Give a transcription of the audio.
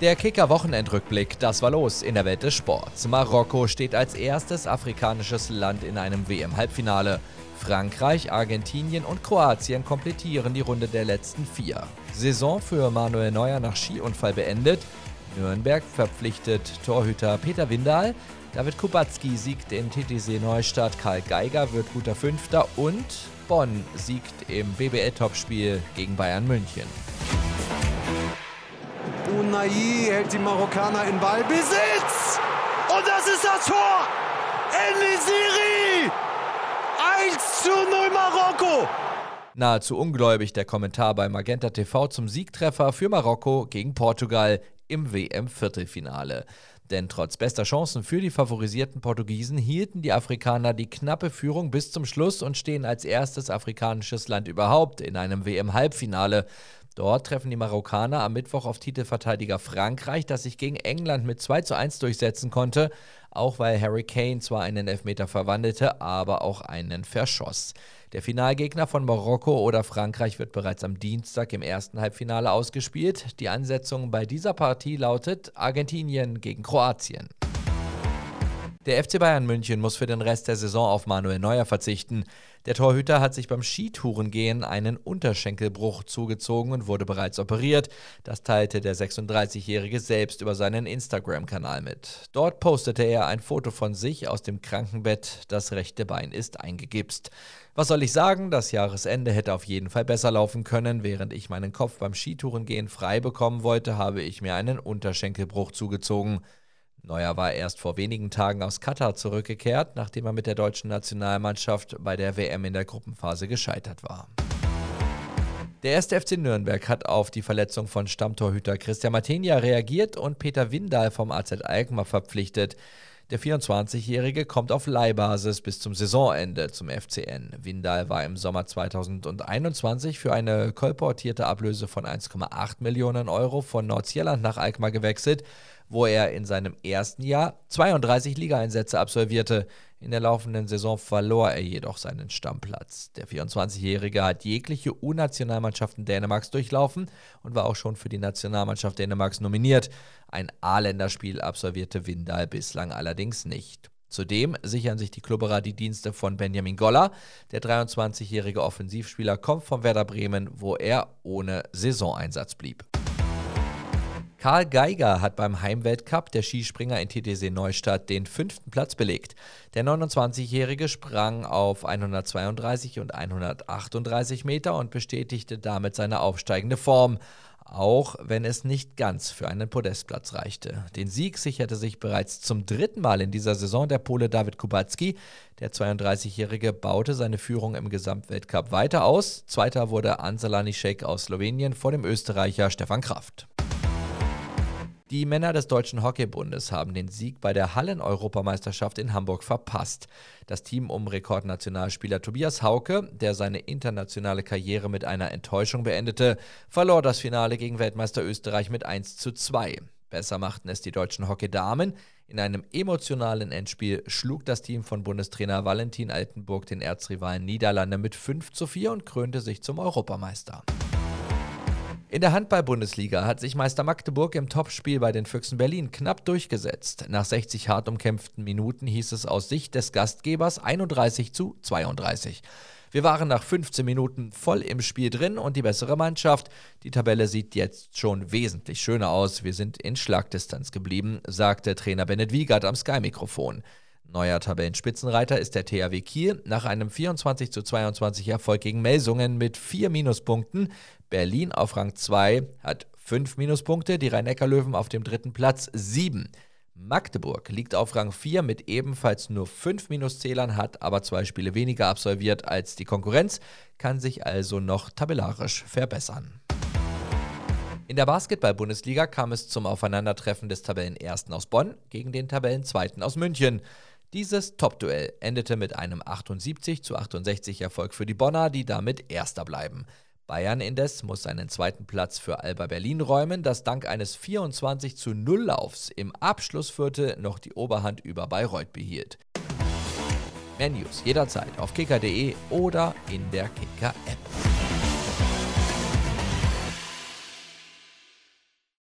Der Kicker-Wochenendrückblick, das war los in der Welt des Sports. Marokko steht als erstes afrikanisches Land in einem WM-Halbfinale. Frankreich, Argentinien und Kroatien komplettieren die Runde der letzten vier. Saison für Manuel Neuer nach Skiunfall beendet. Nürnberg verpflichtet Torhüter Peter Windahl. David Kubacki siegt in TTC Neustadt. Karl Geiger wird guter Fünfter. Und Bonn siegt im BBL-Topspiel gegen Bayern München. Unai hält die Marokkaner in Ballbesitz. Und das ist das Tor. Elisiri. 1 zu 0 Marokko. Nahezu ungläubig der Kommentar bei Magenta TV zum Siegtreffer für Marokko gegen Portugal im WM-Viertelfinale. Denn trotz bester Chancen für die favorisierten Portugiesen hielten die Afrikaner die knappe Führung bis zum Schluss und stehen als erstes afrikanisches Land überhaupt in einem WM-Halbfinale. Dort treffen die Marokkaner am Mittwoch auf Titelverteidiger Frankreich, das sich gegen England mit 2 zu 1 durchsetzen konnte, auch weil Harry Kane zwar einen Elfmeter verwandelte, aber auch einen verschoss. Der Finalgegner von Marokko oder Frankreich wird bereits am Dienstag im ersten Halbfinale ausgespielt. Die Ansetzung bei dieser Partie lautet Argentinien gegen Kroatien. Der FC Bayern München muss für den Rest der Saison auf Manuel Neuer verzichten. Der Torhüter hat sich beim Skitourengehen einen Unterschenkelbruch zugezogen und wurde bereits operiert. Das teilte der 36-Jährige selbst über seinen Instagram-Kanal mit. Dort postete er ein Foto von sich aus dem Krankenbett. Das rechte Bein ist eingegipst. Was soll ich sagen? Das Jahresende hätte auf jeden Fall besser laufen können. Während ich meinen Kopf beim Skitourengehen frei bekommen wollte, habe ich mir einen Unterschenkelbruch zugezogen. Neuer war erst vor wenigen Tagen aus Katar zurückgekehrt, nachdem er mit der deutschen Nationalmannschaft bei der WM in der Gruppenphase gescheitert war. Der erste FC Nürnberg hat auf die Verletzung von Stammtorhüter Christian Martinia reagiert und Peter Windahl vom AZ Alkmaar verpflichtet. Der 24-Jährige kommt auf Leihbasis bis zum Saisonende zum FCN. Windahl war im Sommer 2021 für eine kolportierte Ablöse von 1,8 Millionen Euro von Nordsjælland nach Alkmaar gewechselt wo er in seinem ersten Jahr 32 Ligaeinsätze absolvierte. In der laufenden Saison verlor er jedoch seinen Stammplatz. Der 24-Jährige hat jegliche U-Nationalmannschaften Dänemarks durchlaufen und war auch schon für die Nationalmannschaft Dänemarks nominiert. Ein A-Länderspiel absolvierte Windal bislang allerdings nicht. Zudem sichern sich die Klubberer die Dienste von Benjamin Goller. Der 23-jährige Offensivspieler kommt von Werder Bremen, wo er ohne Saisoneinsatz blieb. Karl Geiger hat beim Heimweltcup der Skispringer in TTC Neustadt den fünften Platz belegt. Der 29-Jährige sprang auf 132 und 138 Meter und bestätigte damit seine aufsteigende Form, auch wenn es nicht ganz für einen Podestplatz reichte. Den Sieg sicherte sich bereits zum dritten Mal in dieser Saison der Pole David Kubacki. Der 32-Jährige baute seine Führung im Gesamtweltcup weiter aus. Zweiter wurde Ansalani Sheikh aus Slowenien vor dem Österreicher Stefan Kraft. Die Männer des Deutschen Hockeybundes haben den Sieg bei der Hallen-Europameisterschaft in Hamburg verpasst. Das Team um Rekordnationalspieler Tobias Hauke, der seine internationale Karriere mit einer Enttäuschung beendete, verlor das Finale gegen Weltmeister Österreich mit 1 zu 2. Besser machten es die deutschen Hockeydamen. In einem emotionalen Endspiel schlug das Team von Bundestrainer Valentin Altenburg den Erzrivalen Niederlande mit 5 zu 4 und krönte sich zum Europameister. In der Handball-Bundesliga hat sich Meister Magdeburg im Topspiel bei den Füchsen Berlin knapp durchgesetzt. Nach 60 hart umkämpften Minuten hieß es aus Sicht des Gastgebers 31 zu 32. Wir waren nach 15 Minuten voll im Spiel drin und die bessere Mannschaft. Die Tabelle sieht jetzt schon wesentlich schöner aus. Wir sind in Schlagdistanz geblieben, sagte Trainer Bennett Wiegert am Sky-Mikrofon. Neuer Tabellenspitzenreiter ist der THW Kiel nach einem 24 zu 22 Erfolg gegen Melsungen mit vier Minuspunkten. Berlin auf Rang 2 hat fünf Minuspunkte, die Rhein-Neckar-Löwen auf dem dritten Platz sieben. Magdeburg liegt auf Rang 4 mit ebenfalls nur 5 Minuszählern, hat aber zwei Spiele weniger absolviert als die Konkurrenz, kann sich also noch tabellarisch verbessern. In der Basketball-Bundesliga kam es zum Aufeinandertreffen des Tabellenersten aus Bonn gegen den Tabellenzweiten aus München. Dieses Top-Duell endete mit einem 78 zu 68 Erfolg für die Bonner, die damit Erster bleiben. Bayern indes muss seinen zweiten Platz für Alba Berlin räumen, das dank eines 24 zu 0 Laufs im Abschlussviertel noch die Oberhand über Bayreuth behielt. Mehr News jederzeit auf kicker.de oder in der Kicker-App.